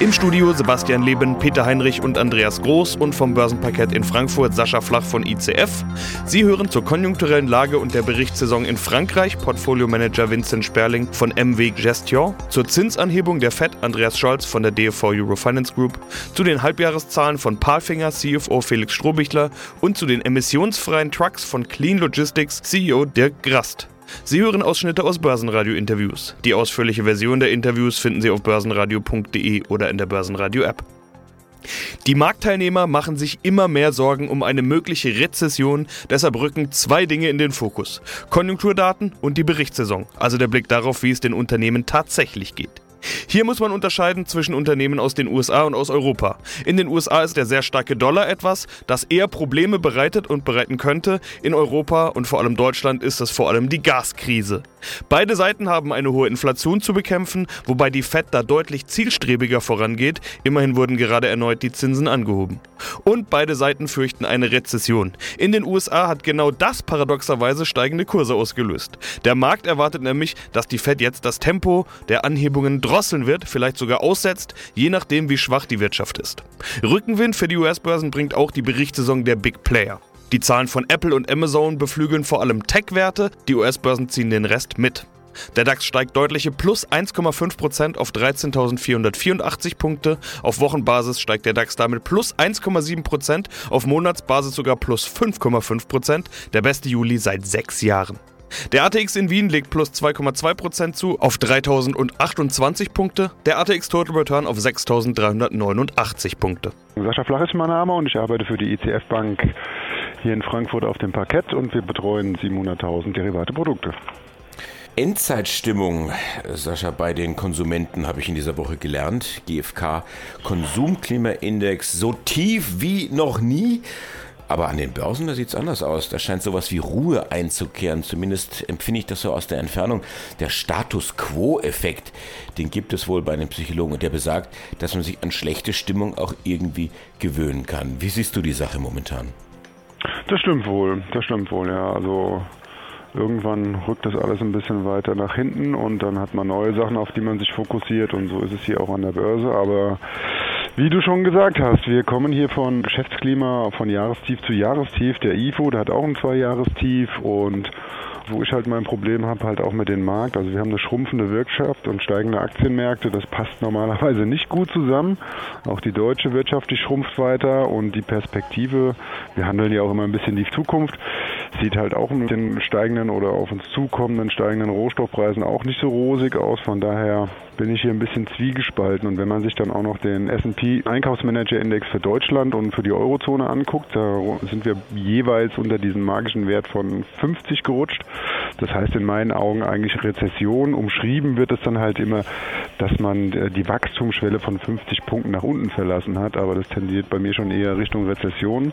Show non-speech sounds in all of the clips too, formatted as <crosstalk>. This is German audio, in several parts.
Im Studio Sebastian Leben, Peter Heinrich und Andreas Groß und vom Börsenparkett in Frankfurt Sascha Flach von ICF. Sie hören zur konjunkturellen Lage und der Berichtssaison in Frankreich Portfolio-Manager Vincent Sperling von MW Gestion, zur Zinsanhebung der FED Andreas Scholz von der DFV Eurofinance Group, zu den Halbjahreszahlen von Palfinger CFO Felix Strohbichler und zu den emissionsfreien Trucks von Clean Logistics CEO Dirk Grast. Sie hören Ausschnitte aus Börsenradio-Interviews. Die ausführliche Version der Interviews finden Sie auf börsenradio.de oder in der Börsenradio-App. Die Marktteilnehmer machen sich immer mehr Sorgen um eine mögliche Rezession, deshalb rücken zwei Dinge in den Fokus. Konjunkturdaten und die Berichtssaison, also der Blick darauf, wie es den Unternehmen tatsächlich geht. Hier muss man unterscheiden zwischen Unternehmen aus den USA und aus Europa. In den USA ist der sehr starke Dollar etwas, das eher Probleme bereitet und bereiten könnte. In Europa und vor allem Deutschland ist das vor allem die Gaskrise. Beide Seiten haben eine hohe Inflation zu bekämpfen, wobei die Fed da deutlich zielstrebiger vorangeht. Immerhin wurden gerade erneut die Zinsen angehoben. Und beide Seiten fürchten eine Rezession. In den USA hat genau das paradoxerweise steigende Kurse ausgelöst. Der Markt erwartet nämlich, dass die Fed jetzt das Tempo der Anhebungen drosseln wird, vielleicht sogar aussetzt, je nachdem wie schwach die Wirtschaft ist. Rückenwind für die US-Börsen bringt auch die Berichtssaison der Big Player. Die Zahlen von Apple und Amazon beflügeln vor allem Tech-Werte, die US-Börsen ziehen den Rest mit. Der DAX steigt deutliche plus 1,5% auf 13.484 Punkte. Auf Wochenbasis steigt der DAX damit plus 1,7%, auf Monatsbasis sogar plus 5,5%, der beste Juli seit sechs Jahren. Der ATX in Wien legt plus 2,2% zu auf 3028 Punkte, der ATX Total Return auf 6389 Punkte. Sascha Flach ist mein Name und ich arbeite für die ICF Bank hier in Frankfurt auf dem Parkett und wir betreuen 700.000 derivate Produkte. Endzeitstimmung, Sascha, bei den Konsumenten habe ich in dieser Woche gelernt. GfK Konsumklimaindex so tief wie noch nie. Aber an den Börsen, da sieht es anders aus. Da scheint sowas wie Ruhe einzukehren. Zumindest empfinde ich das so aus der Entfernung. Der Status Quo-Effekt, den gibt es wohl bei einem Psychologen und der besagt, dass man sich an schlechte Stimmung auch irgendwie gewöhnen kann. Wie siehst du die Sache momentan? Das stimmt wohl, das stimmt wohl, ja. Also irgendwann rückt das alles ein bisschen weiter nach hinten und dann hat man neue Sachen, auf die man sich fokussiert und so ist es hier auch an der Börse. Aber wie du schon gesagt hast, wir kommen hier von Geschäftsklima von Jahrestief zu Jahrestief. Der IFO, der hat auch ein Zwei-Jahrestief und wo ich halt mein Problem habe, halt auch mit dem Markt. Also wir haben eine schrumpfende Wirtschaft und steigende Aktienmärkte. Das passt normalerweise nicht gut zusammen. Auch die deutsche Wirtschaft, die schrumpft weiter und die Perspektive, wir handeln ja auch immer ein bisschen die Zukunft, sieht halt auch mit den steigenden oder auf uns zukommenden steigenden Rohstoffpreisen auch nicht so rosig aus. Von daher bin ich hier ein bisschen zwiegespalten. Und wenn man sich dann auch noch den S&P Einkaufsmanager Index für Deutschland und für die Eurozone anguckt, da sind wir jeweils unter diesem magischen Wert von 50 gerutscht. Das heißt in meinen Augen eigentlich Rezession. Umschrieben wird es dann halt immer, dass man äh, die Wachstumsschwelle von 50 Punkten nach unten verlassen hat. Aber das tendiert bei mir schon eher Richtung Rezession.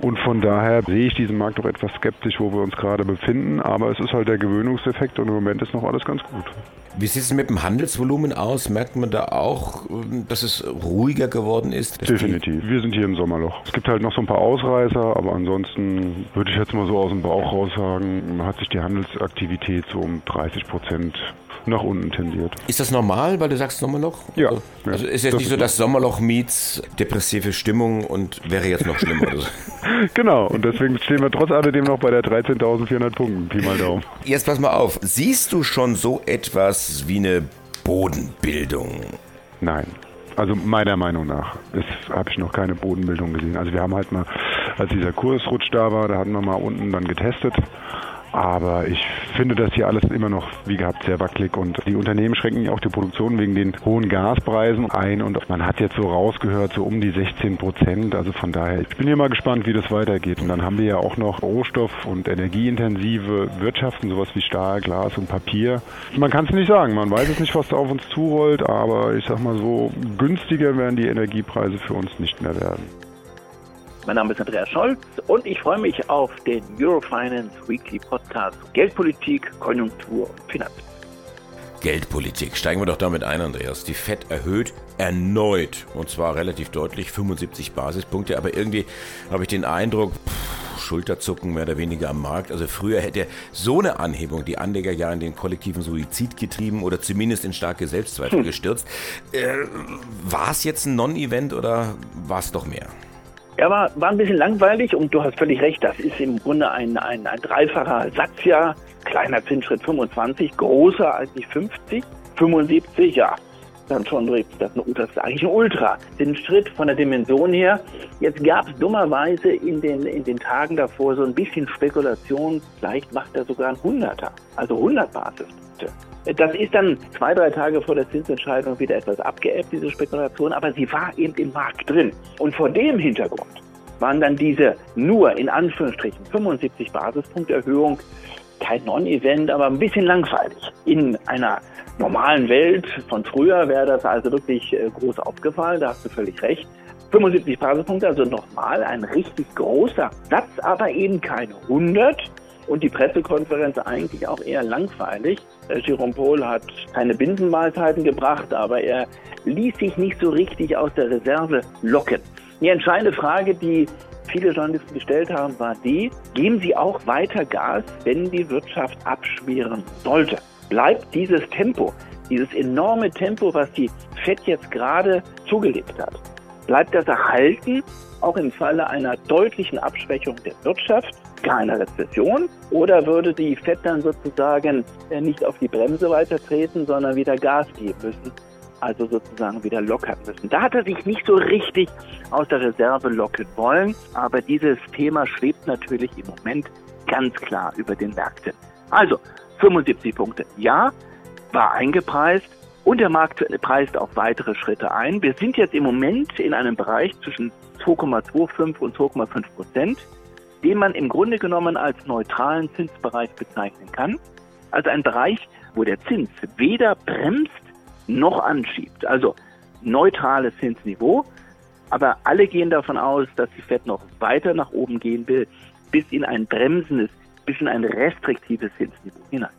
Und von daher sehe ich diesen Markt doch etwas skeptisch, wo wir uns gerade befinden. Aber es ist halt der Gewöhnungseffekt und im Moment ist noch alles ganz gut. Wie sieht es mit dem Handelsvolumen aus? Merkt man da auch, dass es ruhiger geworden ist? Definitiv. Wir sind hier im Sommerloch. Es gibt halt noch so ein paar Ausreißer, aber ansonsten würde ich jetzt mal so aus dem Bauch raus sagen, hat sich die Handelsaktivität so um 30 Prozent nach unten tendiert. Ist das normal, weil du sagst Sommerloch? Ja. Also, also ist jetzt nicht so, dass Sommerloch meets depressive Stimmung und wäre jetzt noch schlimmer oder so. <laughs> <laughs> genau, und deswegen stehen wir trotz alledem noch bei der 13.400 Punkten, Pi mal Daumen. Jetzt pass mal auf, siehst du schon so etwas wie eine Bodenbildung? Nein. Also meiner Meinung nach habe ich noch keine Bodenbildung gesehen. Also wir haben halt mal, als dieser Kursrutsch da war, da hatten wir mal unten dann getestet aber ich finde das hier alles immer noch, wie gehabt, sehr wackelig und die Unternehmen schränken ja auch die Produktion wegen den hohen Gaspreisen ein und man hat jetzt so rausgehört, so um die 16 Prozent. Also von daher, ich bin hier mal gespannt, wie das weitergeht. Und dann haben wir ja auch noch Rohstoff- und energieintensive Wirtschaften, sowas wie Stahl, Glas und Papier. Man kann es nicht sagen, man weiß es nicht, was da auf uns zurollt, aber ich sag mal so, günstiger werden die Energiepreise für uns nicht mehr werden. Mein Name ist Andreas Scholz und ich freue mich auf den Eurofinance Weekly Podcast Geldpolitik, Konjunktur und Finanzen. Geldpolitik. Steigen wir doch damit ein, Andreas. Die FED erhöht erneut und zwar relativ deutlich 75 Basispunkte, aber irgendwie habe ich den Eindruck, pff, Schulterzucken mehr oder weniger am Markt. Also früher hätte so eine Anhebung die Anleger ja in den kollektiven Suizid getrieben oder zumindest in starke Selbstzweifel hm. gestürzt. Äh, war es jetzt ein Non-Event oder war es doch mehr? Ja, war, war ein bisschen langweilig und du hast völlig recht, das ist im Grunde ein, ein, ein dreifacher Satz ja. Kleiner Zinsschritt 25, großer als die 50, 75, ja, dann schon das, das ist eigentlich ein Ultra-Zinsschritt von der Dimension her. Jetzt gab es dummerweise in den, in den Tagen davor so ein bisschen Spekulation, vielleicht macht er sogar ein Hunderter, also 100 Basispunkte. Das ist dann zwei, drei Tage vor der Zinsentscheidung wieder etwas abgeebbt, diese Spekulation, aber sie war eben im Markt drin. Und vor dem Hintergrund waren dann diese nur in Anführungsstrichen 75 Basispunkte Erhöhung kein Non-Event, aber ein bisschen langweilig. In einer normalen Welt von früher wäre das also wirklich äh, groß aufgefallen, da hast du völlig recht. 75 Basispunkte, also nochmal ein richtig großer Satz, aber eben keine 100. Und die Pressekonferenz eigentlich auch eher langweilig. Äh, Jerome Paul hat keine Binsenmahlzeiten gebracht, aber er ließ sich nicht so richtig aus der Reserve locken. Die entscheidende Frage, die viele Journalisten gestellt haben, war die, geben Sie auch weiter Gas, wenn die Wirtschaft abschmieren sollte? Bleibt dieses Tempo, dieses enorme Tempo, was die FED jetzt gerade zugelegt hat, bleibt das erhalten, auch im Falle einer deutlichen Abschwächung der Wirtschaft, gar einer Rezession? Oder würde die FED dann sozusagen äh, nicht auf die Bremse weiter treten, sondern wieder Gas geben müssen? also sozusagen wieder lockern müssen. Da hat er sich nicht so richtig aus der Reserve locken wollen, aber dieses Thema schwebt natürlich im Moment ganz klar über den Märkten. Also 75 Punkte, ja, war eingepreist und der Markt preist auch weitere Schritte ein. Wir sind jetzt im Moment in einem Bereich zwischen 2,25 und 2,5 Prozent, den man im Grunde genommen als neutralen Zinsbereich bezeichnen kann. Also ein Bereich, wo der Zins weder bremst noch anschiebt. Also neutrales Zinsniveau, aber alle gehen davon aus, dass die Fed noch weiter nach oben gehen will, bis in ein bremsendes, bis in ein restriktives Zinsniveau hinein.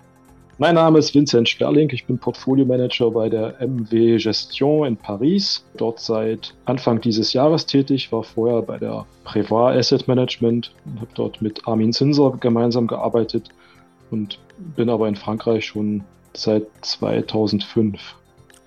Mein Name ist Vincent Sperling, ich bin Portfolio-Manager bei der MW Gestion in Paris, dort seit Anfang dieses Jahres tätig, war vorher bei der Prévoir Asset Management und habe dort mit Armin Zinser gemeinsam gearbeitet und bin aber in Frankreich schon seit 2005.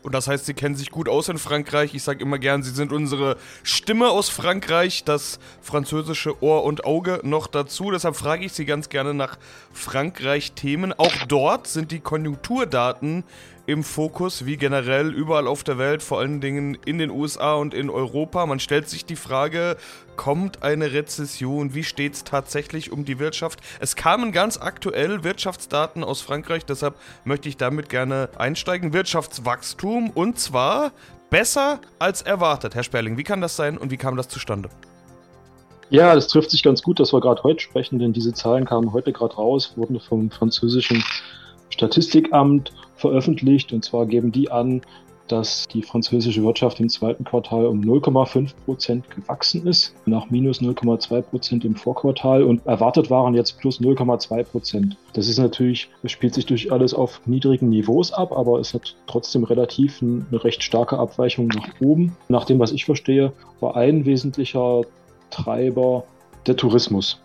Und das heißt, sie kennen sich gut aus in Frankreich. Ich sage immer gern, sie sind unsere Stimme aus Frankreich, das französische Ohr und Auge noch dazu. Deshalb frage ich Sie ganz gerne nach Frankreich-Themen. Auch dort sind die Konjunkturdaten im Fokus, wie generell überall auf der Welt, vor allen Dingen in den USA und in Europa. Man stellt sich die Frage, kommt eine Rezession? Wie steht es tatsächlich um die Wirtschaft? Es kamen ganz aktuell Wirtschaftsdaten aus Frankreich, deshalb möchte ich damit gerne einsteigen. Wirtschaftswachstum und zwar besser als erwartet. Herr Sperling, wie kann das sein und wie kam das zustande? Ja, das trifft sich ganz gut, dass wir gerade heute sprechen, denn diese Zahlen kamen heute gerade raus, wurden vom französischen Statistikamt veröffentlicht. Und zwar geben die an, dass die französische Wirtschaft im zweiten Quartal um 0,5 Prozent gewachsen ist, nach minus 0,2 Prozent im Vorquartal und erwartet waren jetzt plus 0,2 Prozent. Das ist natürlich, es spielt sich durch alles auf niedrigen Niveaus ab, aber es hat trotzdem relativ eine recht starke Abweichung nach oben. Nach dem, was ich verstehe, war ein wesentlicher Treiber der Tourismus.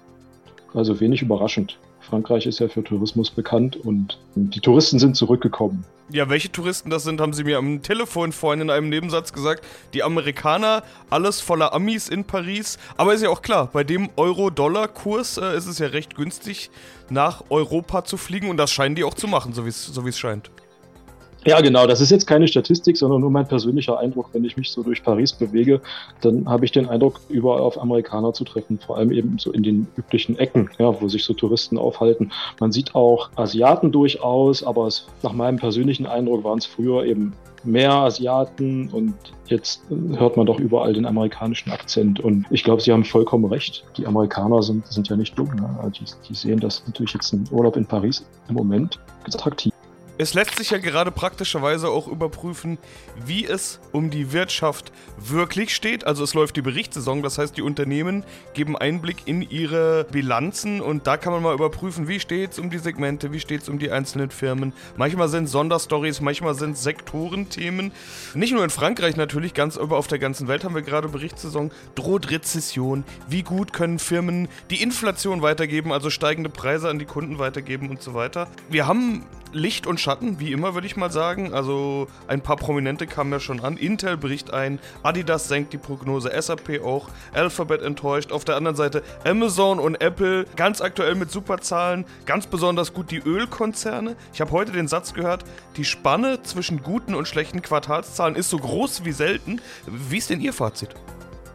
Also wenig überraschend. Frankreich ist ja für Tourismus bekannt und die Touristen sind zurückgekommen. Ja, welche Touristen das sind, haben sie mir am Telefon vorhin in einem Nebensatz gesagt. Die Amerikaner, alles voller Amis in Paris. Aber ist ja auch klar, bei dem Euro-Dollar-Kurs äh, ist es ja recht günstig, nach Europa zu fliegen. Und das scheinen die auch zu machen, so wie so es scheint. Ja, genau. Das ist jetzt keine Statistik, sondern nur mein persönlicher Eindruck. Wenn ich mich so durch Paris bewege, dann habe ich den Eindruck, überall auf Amerikaner zu treffen. Vor allem eben so in den üblichen Ecken, ja, wo sich so Touristen aufhalten. Man sieht auch Asiaten durchaus, aber es, nach meinem persönlichen Eindruck waren es früher eben mehr Asiaten und jetzt hört man doch überall den amerikanischen Akzent. Und ich glaube, Sie haben vollkommen recht. Die Amerikaner sind, sind ja nicht dumm. Ne? Die, die sehen das natürlich jetzt ein Urlaub in Paris im Moment attraktiv. Es lässt sich ja gerade praktischerweise auch überprüfen, wie es um die Wirtschaft wirklich steht. Also es läuft die Berichtssaison, das heißt, die Unternehmen geben Einblick in ihre Bilanzen und da kann man mal überprüfen, wie steht es um die Segmente, wie steht es um die einzelnen Firmen. Manchmal sind Sonderstories, manchmal sind Sektorenthemen. Nicht nur in Frankreich natürlich, ganz über auf der ganzen Welt haben wir gerade Berichtssaison. Droht Rezession? Wie gut können Firmen die Inflation weitergeben, also steigende Preise an die Kunden weitergeben und so weiter? Wir haben Licht und Schatten, wie immer würde ich mal sagen. Also ein paar Prominente kamen ja schon an. Intel bricht ein, Adidas senkt die Prognose, SAP auch, Alphabet enttäuscht. Auf der anderen Seite Amazon und Apple ganz aktuell mit Superzahlen. Ganz besonders gut die Ölkonzerne. Ich habe heute den Satz gehört, die Spanne zwischen guten und schlechten Quartalszahlen ist so groß wie selten. Wie ist denn Ihr Fazit?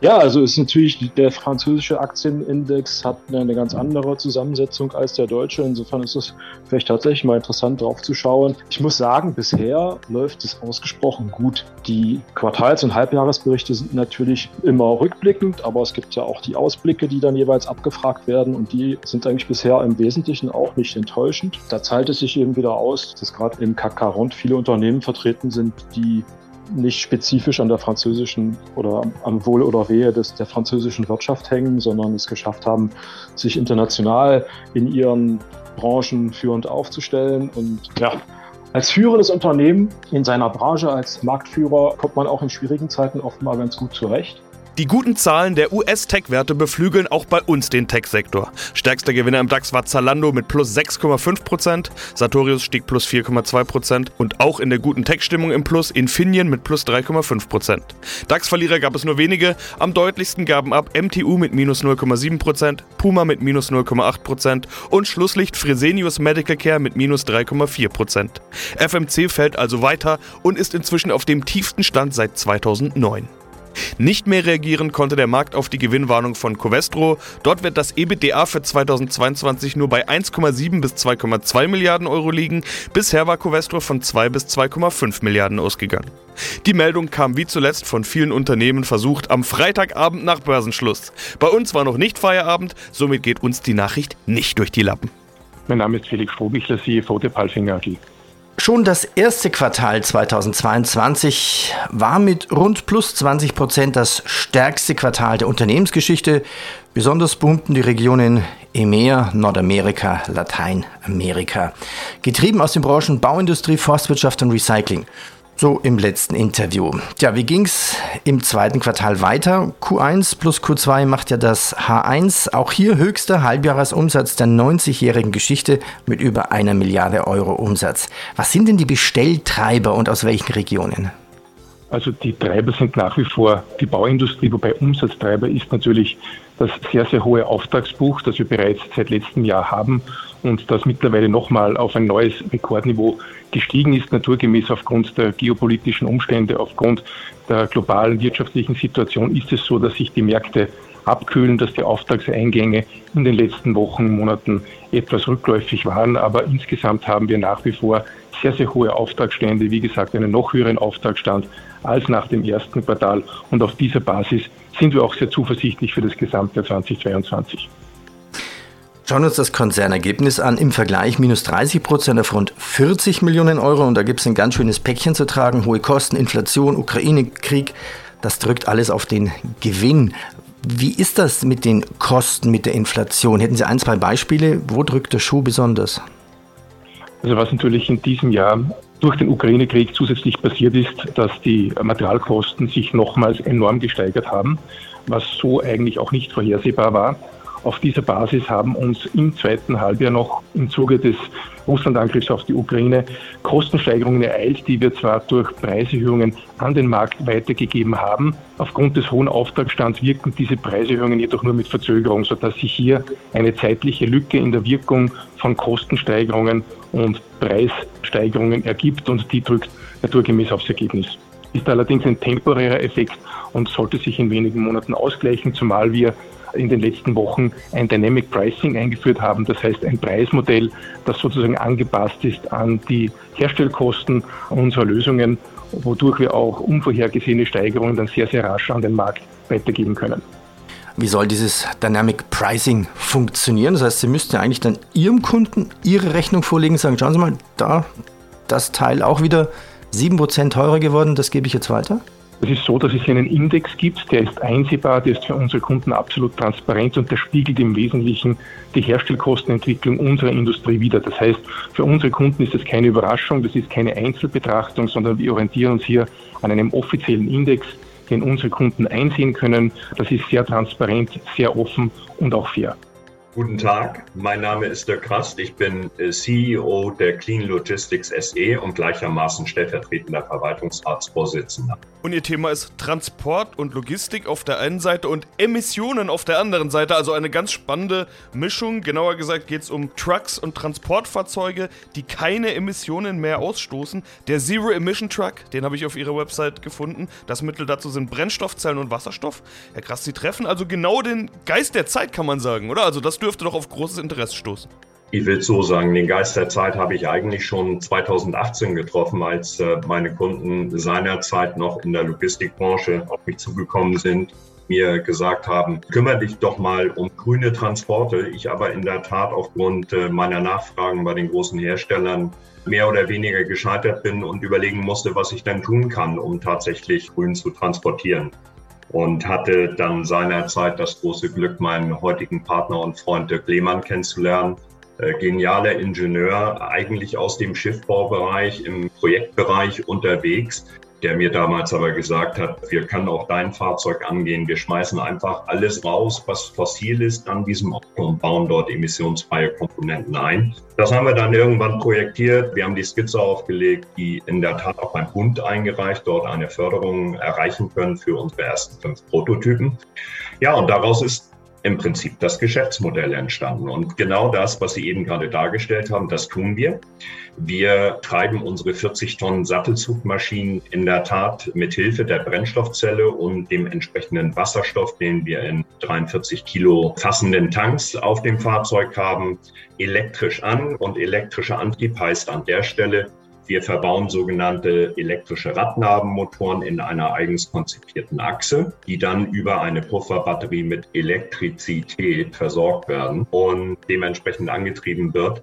Ja, also ist natürlich der französische Aktienindex hat eine ganz andere Zusammensetzung als der deutsche. Insofern ist es vielleicht tatsächlich mal interessant drauf zu schauen. Ich muss sagen, bisher läuft es ausgesprochen gut. Die Quartals- und Halbjahresberichte sind natürlich immer rückblickend, aber es gibt ja auch die Ausblicke, die dann jeweils abgefragt werden und die sind eigentlich bisher im Wesentlichen auch nicht enttäuschend. Da zahlt es sich eben wieder aus, dass gerade im 40 viele Unternehmen vertreten sind, die nicht spezifisch an der französischen oder am Wohl oder Wehe des, der französischen Wirtschaft hängen, sondern es geschafft haben, sich international in ihren Branchen führend aufzustellen. Und ja, als führendes Unternehmen in seiner Branche, als Marktführer, kommt man auch in schwierigen Zeiten oft mal ganz gut zurecht. Die guten Zahlen der US-Tech-Werte beflügeln auch bei uns den Tech-Sektor. Stärkster Gewinner im DAX war Zalando mit plus 6,5%, Sartorius stieg plus 4,2% und auch in der guten Tech-Stimmung im Plus Infineon mit plus 3,5%. DAX-Verlierer gab es nur wenige, am deutlichsten gaben ab MTU mit minus 0,7%, Puma mit minus 0,8% und Schlusslicht Fresenius Medical Care mit minus 3,4%. FMC fällt also weiter und ist inzwischen auf dem tiefsten Stand seit 2009. Nicht mehr reagieren konnte der Markt auf die Gewinnwarnung von Covestro. Dort wird das EBITDA für 2022 nur bei 1,7 bis 2,2 Milliarden Euro liegen. Bisher war Covestro von 2 bis 2,5 Milliarden ausgegangen. Die Meldung kam wie zuletzt von vielen Unternehmen versucht am Freitagabend nach Börsenschluss. Bei uns war noch nicht Feierabend, somit geht uns die Nachricht nicht durch die Lappen. Mein Name ist Felix Strohbichler, CFO der Palfinger AG. Schon das erste Quartal 2022 war mit rund plus 20 Prozent das stärkste Quartal der Unternehmensgeschichte. Besonders boomten die Regionen EMEA, Nordamerika, Lateinamerika. Getrieben aus den Branchen Bauindustrie, Forstwirtschaft und Recycling. So im letzten Interview. Tja, wie ging's im zweiten Quartal weiter? Q1 plus Q2 macht ja das H1. Auch hier höchster Halbjahresumsatz der 90-jährigen Geschichte mit über einer Milliarde Euro Umsatz. Was sind denn die Bestelltreiber und aus welchen Regionen? Also die Treiber sind nach wie vor die Bauindustrie, wobei Umsatztreiber ist natürlich das sehr, sehr hohe Auftragsbuch, das wir bereits seit letztem Jahr haben und das mittlerweile nochmal auf ein neues Rekordniveau gestiegen ist, naturgemäß aufgrund der geopolitischen Umstände, aufgrund der globalen wirtschaftlichen Situation ist es so, dass sich die Märkte abkühlen, dass die Auftragseingänge in den letzten Wochen, Monaten etwas rückläufig waren. Aber insgesamt haben wir nach wie vor sehr, sehr hohe Auftragsstände, wie gesagt, einen noch höheren Auftragsstand als nach dem ersten Quartal. Und auf dieser Basis sind wir auch sehr zuversichtlich für das Gesamtjahr 2022. Schauen wir uns das Konzernergebnis an. Im Vergleich minus 30 Prozent auf rund 40 Millionen Euro. Und da gibt es ein ganz schönes Päckchen zu tragen. Hohe Kosten, Inflation, Ukraine-Krieg. Das drückt alles auf den Gewinn. Wie ist das mit den Kosten, mit der Inflation? Hätten Sie ein, zwei Beispiele? Wo drückt der Schuh besonders? Also was natürlich in diesem Jahr durch den Ukraine-Krieg zusätzlich passiert ist, dass die Materialkosten sich nochmals enorm gesteigert haben, was so eigentlich auch nicht vorhersehbar war. Auf dieser Basis haben uns im zweiten Halbjahr noch im Zuge des Russland-Angriffs auf die Ukraine Kostensteigerungen ereilt, die wir zwar durch Preiserhöhungen an den Markt weitergegeben haben. Aufgrund des hohen Auftragsstands wirken diese Preiserhöhungen jedoch nur mit Verzögerung, sodass sich hier eine zeitliche Lücke in der Wirkung von Kostensteigerungen und Preissteigerungen ergibt und die drückt naturgemäß aufs Ergebnis. Ist allerdings ein temporärer Effekt und sollte sich in wenigen Monaten ausgleichen, zumal wir in den letzten Wochen ein Dynamic Pricing eingeführt haben. Das heißt ein Preismodell, das sozusagen angepasst ist an die Herstellkosten unserer Lösungen, wodurch wir auch unvorhergesehene Steigerungen dann sehr, sehr rasch an den Markt weitergeben können. Wie soll dieses Dynamic Pricing funktionieren? Das heißt, Sie müssten ja eigentlich dann Ihrem Kunden Ihre Rechnung vorlegen und sagen, schauen Sie mal, da das Teil auch wieder 7% teurer geworden, das gebe ich jetzt weiter? Es ist so, dass es hier einen Index gibt, der ist einsehbar, der ist für unsere Kunden absolut transparent und der spiegelt im Wesentlichen die Herstellkostenentwicklung unserer Industrie wider. Das heißt, für unsere Kunden ist das keine Überraschung, das ist keine Einzelbetrachtung, sondern wir orientieren uns hier an einem offiziellen Index, den unsere Kunden einsehen können. Das ist sehr transparent, sehr offen und auch fair. Guten Tag, mein Name ist Dirk Krast. Ich bin äh, CEO der Clean Logistics SE und gleichermaßen stellvertretender Verwaltungsratsvorsitzender. Und Ihr Thema ist Transport und Logistik auf der einen Seite und Emissionen auf der anderen Seite. Also eine ganz spannende Mischung. Genauer gesagt geht es um Trucks und Transportfahrzeuge, die keine Emissionen mehr ausstoßen. Der Zero Emission Truck, den habe ich auf Ihrer Website gefunden. Das Mittel dazu sind Brennstoffzellen und Wasserstoff. Herr Krast, Sie treffen also genau den Geist der Zeit, kann man sagen, oder? Also das dürfte doch auf großes Interesse stoßen. Ich will so sagen, den Geist der Zeit habe ich eigentlich schon 2018 getroffen, als äh, meine Kunden seinerzeit noch in der Logistikbranche auf mich zugekommen sind, mir gesagt haben, kümmere dich doch mal um grüne Transporte. Ich aber in der Tat aufgrund äh, meiner Nachfragen bei den großen Herstellern mehr oder weniger gescheitert bin und überlegen musste, was ich denn tun kann, um tatsächlich grün zu transportieren und hatte dann seinerzeit das große Glück, meinen heutigen Partner und Freund Dirk Lehmann kennenzulernen. Äh, genialer Ingenieur, eigentlich aus dem Schiffbaubereich, im Projektbereich unterwegs, der mir damals aber gesagt hat, wir können auch dein Fahrzeug angehen. Wir schmeißen einfach alles raus, was fossil ist an diesem Auto und bauen dort emissionsfreie Komponenten ein. Das haben wir dann irgendwann projektiert. Wir haben die Skizze aufgelegt, die in der Tat auch beim Bund eingereicht, dort eine Förderung erreichen können für unsere ersten fünf Prototypen. Ja, und daraus ist im Prinzip das Geschäftsmodell entstanden. Und genau das, was Sie eben gerade dargestellt haben, das tun wir. Wir treiben unsere 40 Tonnen Sattelzugmaschinen in der Tat mit Hilfe der Brennstoffzelle und dem entsprechenden Wasserstoff, den wir in 43 Kilo fassenden Tanks auf dem Fahrzeug haben, elektrisch an. Und elektrischer Antrieb heißt an der Stelle, wir verbauen sogenannte elektrische Radnabenmotoren in einer eigens konzipierten Achse, die dann über eine Pufferbatterie mit Elektrizität versorgt werden und dementsprechend angetrieben wird.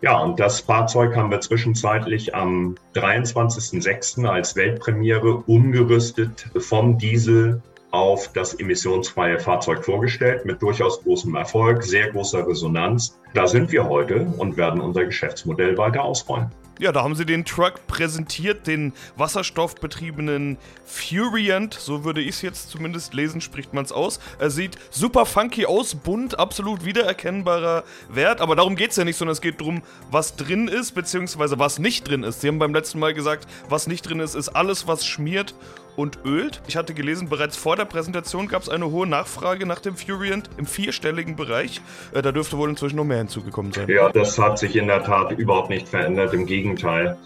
Ja, und das Fahrzeug haben wir zwischenzeitlich am 23.06. als Weltpremiere umgerüstet vom Diesel auf das emissionsfreie Fahrzeug vorgestellt, mit durchaus großem Erfolg, sehr großer Resonanz. Da sind wir heute und werden unser Geschäftsmodell weiter ausrollen. Ja, da haben sie den Truck präsentiert, den wasserstoffbetriebenen Furiant, so würde ich es jetzt zumindest lesen, spricht man es aus. Er sieht super funky aus, bunt, absolut wiedererkennbarer Wert, aber darum geht es ja nicht, sondern es geht darum, was drin ist, beziehungsweise was nicht drin ist. Sie haben beim letzten Mal gesagt, was nicht drin ist, ist alles, was schmiert und ölt. Ich hatte gelesen, bereits vor der Präsentation gab es eine hohe Nachfrage nach dem Furiant im vierstelligen Bereich. Äh, da dürfte wohl inzwischen noch mehr hinzugekommen sein. Ja, das hat sich in der Tat überhaupt nicht verändert. Im Gegenteil.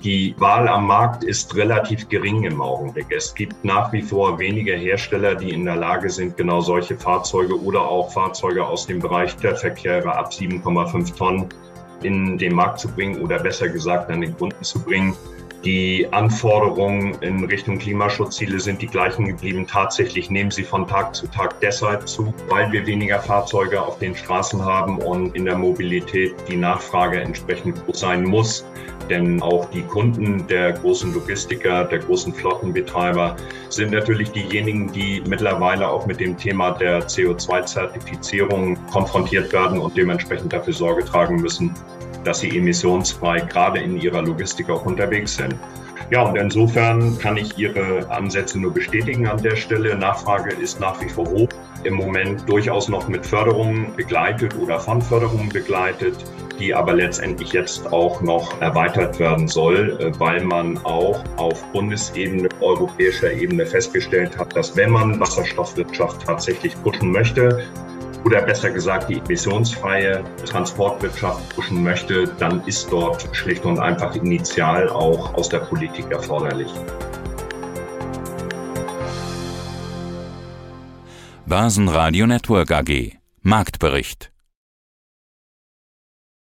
Die Wahl am Markt ist relativ gering im Augenblick. Es gibt nach wie vor weniger Hersteller, die in der Lage sind, genau solche Fahrzeuge oder auch Fahrzeuge aus dem Bereich der Verkehre ab 7,5 Tonnen in den Markt zu bringen oder besser gesagt an den Kunden zu bringen. Die Anforderungen in Richtung Klimaschutzziele sind die gleichen geblieben. Tatsächlich nehmen sie von Tag zu Tag deshalb zu, weil wir weniger Fahrzeuge auf den Straßen haben und in der Mobilität die Nachfrage entsprechend groß sein muss. Denn auch die Kunden der großen Logistiker, der großen Flottenbetreiber sind natürlich diejenigen, die mittlerweile auch mit dem Thema der CO2-Zertifizierung konfrontiert werden und dementsprechend dafür Sorge tragen müssen, dass sie emissionsfrei gerade in ihrer Logistik auch unterwegs sind. Ja, und insofern kann ich Ihre Ansätze nur bestätigen an der Stelle. Nachfrage ist nach wie vor hoch. Im Moment durchaus noch mit Förderungen begleitet oder von Förderungen begleitet, die aber letztendlich jetzt auch noch erweitert werden soll, äh, weil man auch auf Bundesebene, europäischer Ebene festgestellt hat, dass wenn man Wasserstoffwirtschaft tatsächlich pushen möchte, oder besser gesagt die emissionsfreie Transportwirtschaft pushen möchte, dann ist dort schlicht und einfach initial auch aus der Politik erforderlich. Börsenradio Network AG Marktbericht